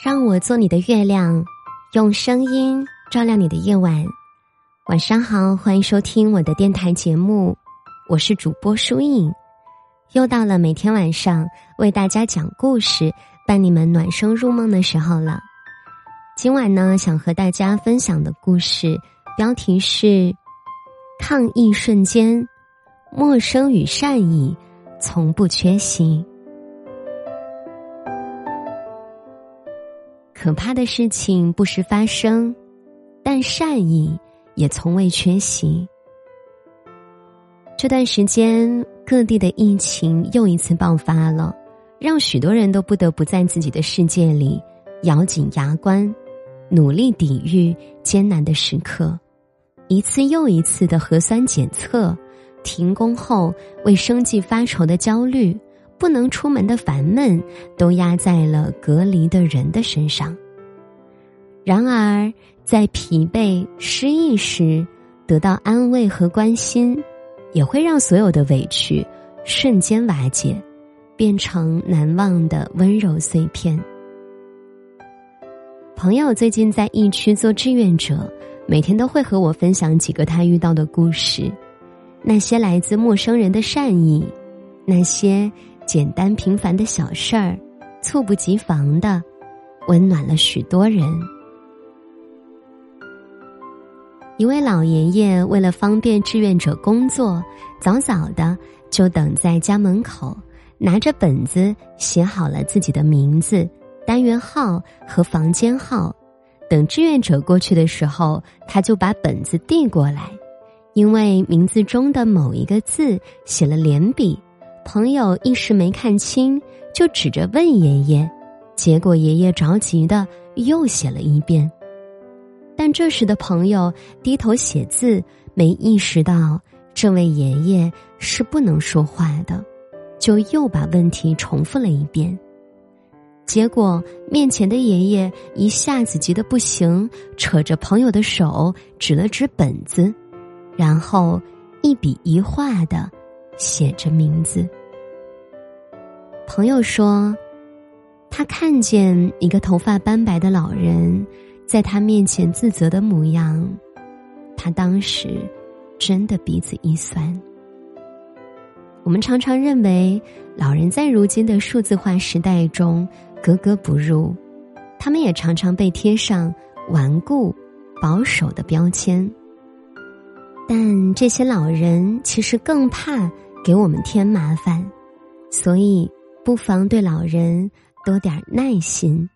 让我做你的月亮，用声音照亮你的夜晚。晚上好，欢迎收听我的电台节目，我是主播舒影。又到了每天晚上为大家讲故事、伴你们暖声入梦的时候了。今晚呢，想和大家分享的故事标题是《抗疫瞬间》，陌生与善意从不缺席。可怕的事情不时发生，但善意也从未缺席。这段时间，各地的疫情又一次爆发了，让许多人都不得不在自己的世界里咬紧牙关，努力抵御艰难的时刻。一次又一次的核酸检测，停工后为生计发愁的焦虑。不能出门的烦闷，都压在了隔离的人的身上。然而，在疲惫失意时，得到安慰和关心，也会让所有的委屈瞬间瓦解，变成难忘的温柔碎片。朋友最近在疫区做志愿者，每天都会和我分享几个他遇到的故事，那些来自陌生人的善意，那些。简单平凡的小事儿，猝不及防的，温暖了许多人。一位老爷爷为了方便志愿者工作，早早的就等在家门口，拿着本子写好了自己的名字、单元号和房间号。等志愿者过去的时候，他就把本子递过来，因为名字中的某一个字写了连笔。朋友一时没看清，就指着问爷爷，结果爷爷着急的又写了一遍。但这时的朋友低头写字，没意识到这位爷爷是不能说话的，就又把问题重复了一遍。结果面前的爷爷一下子急得不行，扯着朋友的手指了指本子，然后一笔一画的写着名字。朋友说，他看见一个头发斑白的老人在他面前自责的模样，他当时真的鼻子一酸。我们常常认为老人在如今的数字化时代中格格不入，他们也常常被贴上顽固、保守的标签。但这些老人其实更怕给我们添麻烦，所以。不妨对老人多点耐心，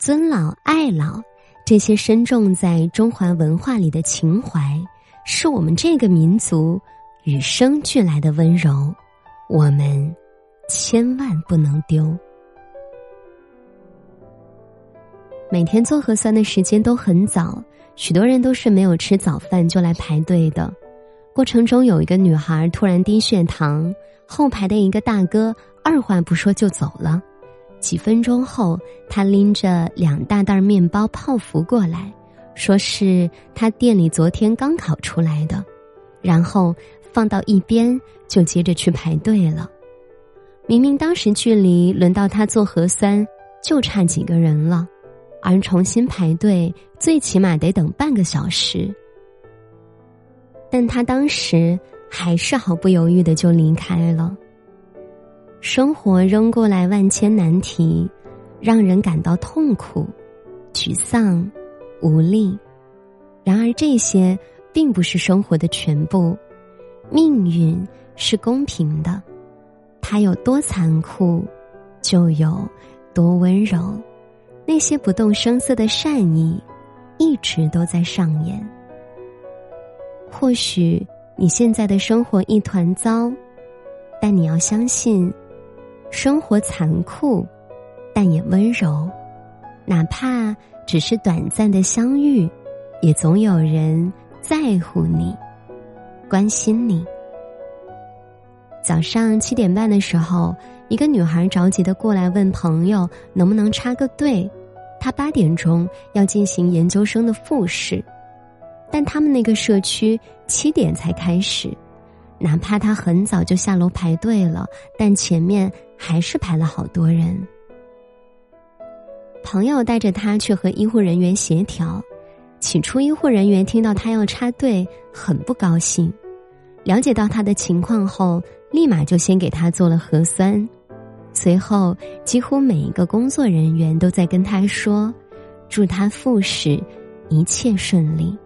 尊老爱老，这些深重在中华文化里的情怀，是我们这个民族与生俱来的温柔，我们千万不能丢。每天做核酸的时间都很早，许多人都是没有吃早饭就来排队的。过程中有一个女孩突然低血糖，后排的一个大哥。二话不说就走了，几分钟后，他拎着两大袋面包泡芙过来，说是他店里昨天刚烤出来的，然后放到一边，就接着去排队了。明明当时距离轮到他做核酸就差几个人了，而重新排队最起码得等半个小时，但他当时还是毫不犹豫的就离开了。生活扔过来万千难题，让人感到痛苦、沮丧、无力。然而，这些并不是生活的全部。命运是公平的，它有多残酷，就有多温柔。那些不动声色的善意，一直都在上演。或许你现在的生活一团糟，但你要相信。生活残酷，但也温柔。哪怕只是短暂的相遇，也总有人在乎你，关心你。早上七点半的时候，一个女孩着急的过来问朋友能不能插个队。她八点钟要进行研究生的复试，但他们那个社区七点才开始。哪怕他很早就下楼排队了，但前面还是排了好多人。朋友带着他去和医护人员协调，起初医护人员听到他要插队，很不高兴。了解到他的情况后，立马就先给他做了核酸。随后，几乎每一个工作人员都在跟他说：“祝他复试一切顺利。”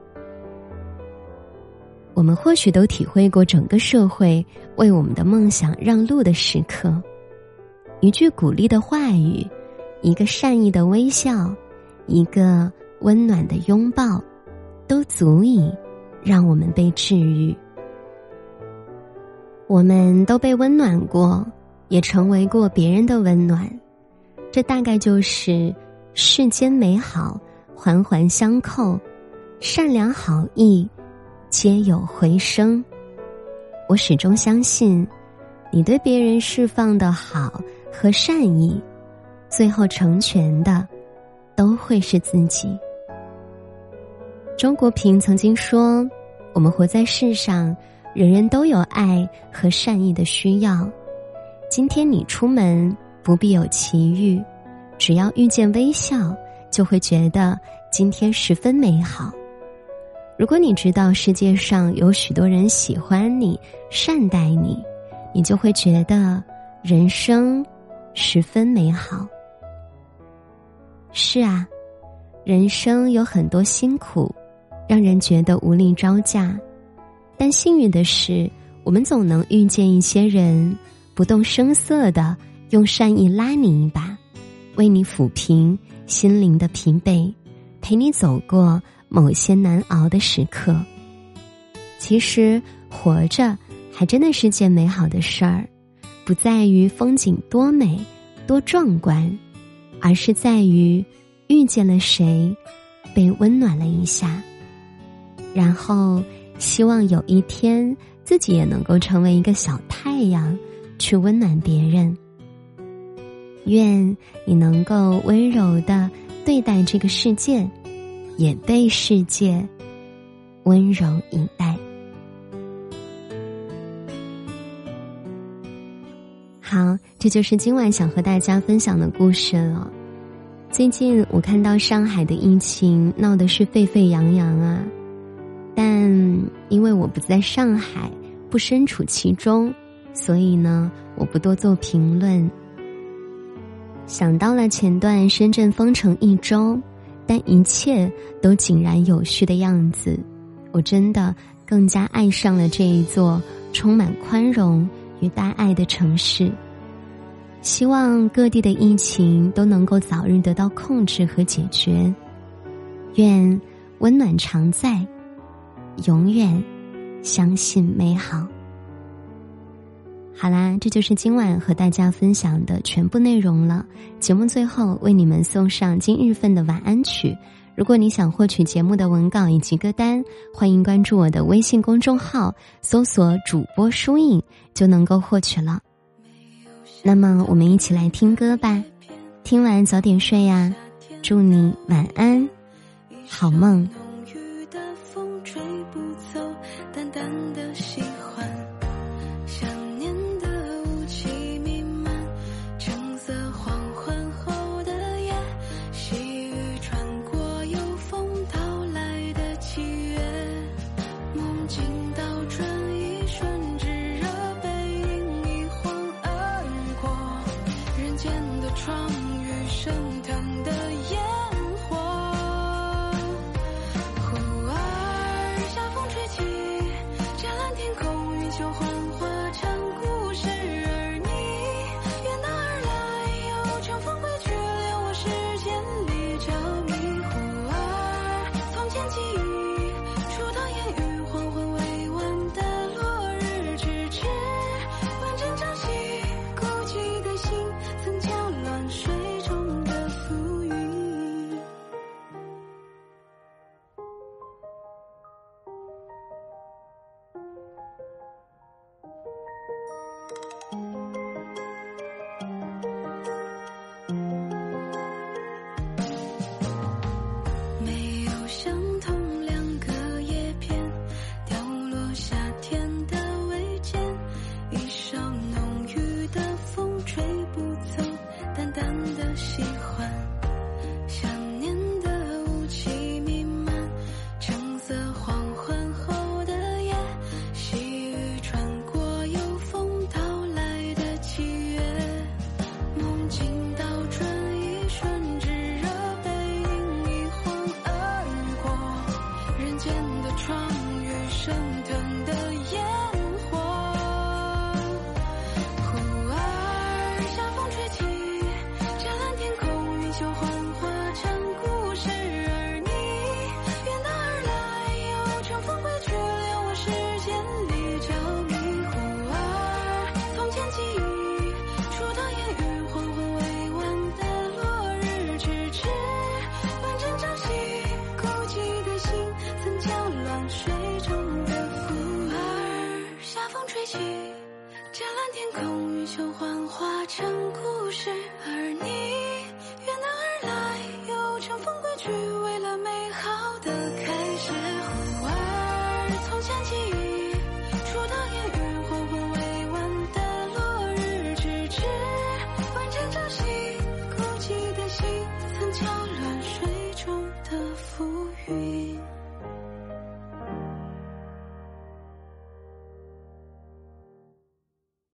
我们或许都体会过整个社会为我们的梦想让路的时刻，一句鼓励的话语，一个善意的微笑，一个温暖的拥抱，都足以让我们被治愈。我们都被温暖过，也成为过别人的温暖，这大概就是世间美好环环相扣，善良好意。皆有回声。我始终相信，你对别人释放的好和善意，最后成全的都会是自己。周国平曾经说：“我们活在世上，人人都有爱和善意的需要。今天你出门不必有奇遇，只要遇见微笑，就会觉得今天十分美好。”如果你知道世界上有许多人喜欢你、善待你，你就会觉得人生十分美好。是啊，人生有很多辛苦，让人觉得无力招架。但幸运的是，我们总能遇见一些人，不动声色的用善意拉你一把，为你抚平心灵的疲惫，陪你走过。某些难熬的时刻，其实活着还真的是件美好的事儿，不在于风景多美、多壮观，而是在于遇见了谁，被温暖了一下，然后希望有一天自己也能够成为一个小太阳，去温暖别人。愿你能够温柔的对待这个世界。也被世界温柔以待。好，这就是今晚想和大家分享的故事了。最近我看到上海的疫情闹得是沸沸扬扬啊，但因为我不在上海，不身处其中，所以呢，我不多做评论。想到了前段深圳封城一周。但一切都井然有序的样子，我真的更加爱上了这一座充满宽容与大爱的城市。希望各地的疫情都能够早日得到控制和解决。愿温暖常在，永远相信美好。好啦，这就是今晚和大家分享的全部内容了。节目最后为你们送上今日份的晚安曲。如果你想获取节目的文稿以及歌单，欢迎关注我的微信公众号，搜索“主播书影”就能够获取了。那么，我们一起来听歌吧。听完早点睡呀，祝你晚安，好梦。真的。